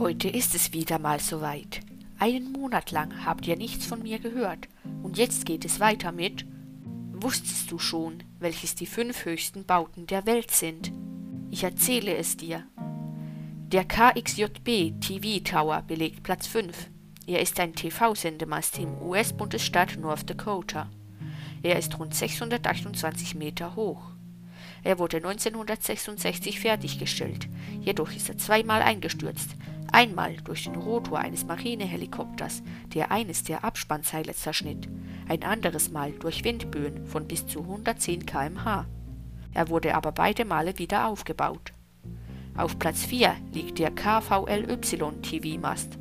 Heute ist es wieder mal soweit. Einen Monat lang habt ihr nichts von mir gehört. Und jetzt geht es weiter mit Wusstest du schon, welches die fünf höchsten Bauten der Welt sind? Ich erzähle es dir. Der KXJB TV Tower belegt Platz 5. Er ist ein TV-Sendemast im US-Bundesstaat North Dakota. Er ist rund 628 Meter hoch. Er wurde 1966 fertiggestellt, jedoch ist er zweimal eingestürzt, einmal durch den Rotor eines Marinehelikopters, der eines der Abspannseile zerschnitt, ein anderes Mal durch Windböen von bis zu 110 km/h. Er wurde aber beide Male wieder aufgebaut. Auf Platz 4 liegt der KVLY-TV-Mast.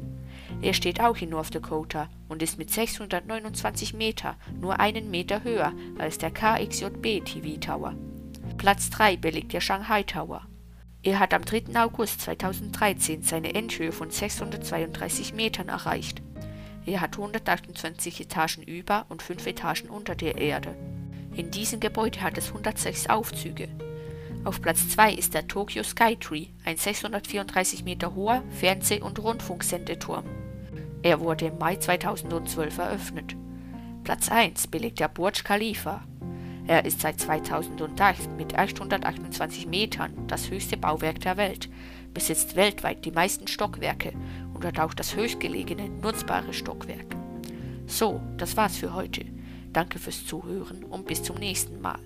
Er steht auch in North Dakota und ist mit 629 Meter nur einen Meter höher als der KXJB TV Tower. Platz 3 belegt der Shanghai Tower. Er hat am 3. August 2013 seine Endhöhe von 632 Metern erreicht. Er hat 128 Etagen über und 5 Etagen unter der Erde. In diesem Gebäude hat es 106 Aufzüge. Auf Platz 2 ist der Tokyo Skytree, ein 634 Meter hoher Fernseh- und Rundfunksendeturm. Er wurde im Mai 2012 eröffnet. Platz 1 belegt der Burj Khalifa, er ist seit 2008 mit 828 Metern das höchste Bauwerk der Welt, besitzt weltweit die meisten Stockwerke und hat auch das höchstgelegene nutzbare Stockwerk. So, das war's für heute. Danke fürs Zuhören und bis zum nächsten Mal.